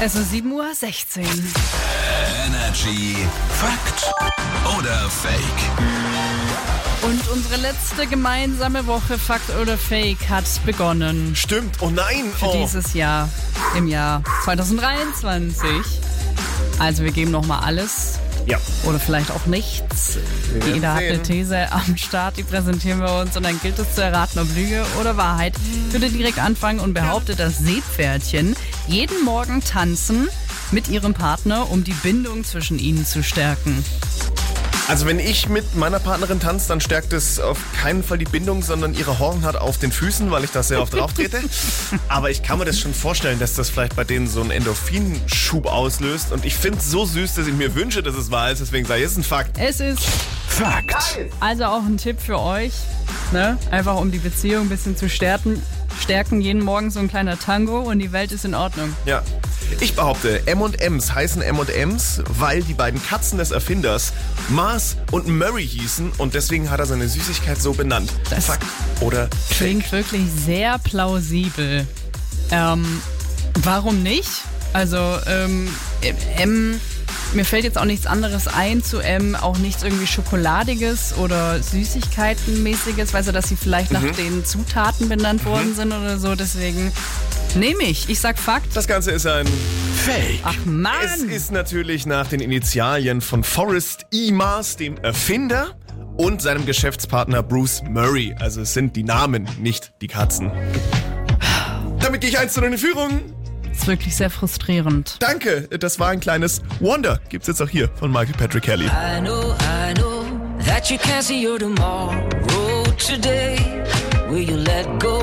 Es ist 7.16 Uhr. Energy Fakt oder Fake? Und unsere letzte gemeinsame Woche Fakt oder Fake hat begonnen. Stimmt. Oh nein. Für Oh. dieses Jahr, im Jahr 2023. Also wir geben nochmal alles Ja. oder vielleicht auch nichts. Wir Jeder hat eine. These am Start, die präsentieren wir uns und dann gilt es zu erraten, ob Lüge oder Wahrheit. Ich würde direkt anfangen und behaupte, dass Seepferdchen jeden Morgen tanzen mit ihrem Partner, um die Bindung zwischen ihnen zu stärken. Also wenn ich mit meiner Partnerin tanze, dann stärkt es auf keinen Fall die Bindung, sondern ihre Hornhaut auf den Füßen, weil ich da sehr oft drauf trete. Aber ich kann mir das schon vorstellen, dass das vielleicht bei denen so einen Endorphinschub auslöst. Und ich finde es so süß, dass ich mir wünsche, dass es wahr ist. Deswegen sage ich, es ist ein Fakt. Es ist Fakt. also auch ein Tipp für euch, ne? einfach um die Beziehung ein bisschen zu stärken. Stärken jeden Morgen so ein kleiner Tango und die Welt ist in Ordnung. Ja. Ich behaupte, M&M's heißen M&M's, weil die beiden Katzen des Erfinders Mars und Murray hießen und deswegen hat er seine Süßigkeit so benannt. Das Fakt oder Fake? Klingt wirklich sehr plausibel. Ähm, warum nicht? Also, ähm, M, mir fällt jetzt auch nichts anderes ein zu M, auch nichts irgendwie Schokoladiges oder Süßigkeitenmäßiges, weißt du, dass sie vielleicht nach den Zutaten benannt worden sind oder so, deswegen nehme ich. Ich sag Fakt. Das Ganze ist ein Fake. Ach Mann! Es ist natürlich nach den Initialien von Forrest E. Mars, dem Erfinder, und seinem Geschäftspartner Bruce Murray. Also es sind die Namen, nicht die Katzen. Damit gehe ich eins zu in die Führung. ist wirklich sehr frustrierend. Danke, das war ein kleines Wonder. Gibt's jetzt auch hier von Michael Patrick Kelly. I know, I know that you can't see your tomorrow today. Will you let go?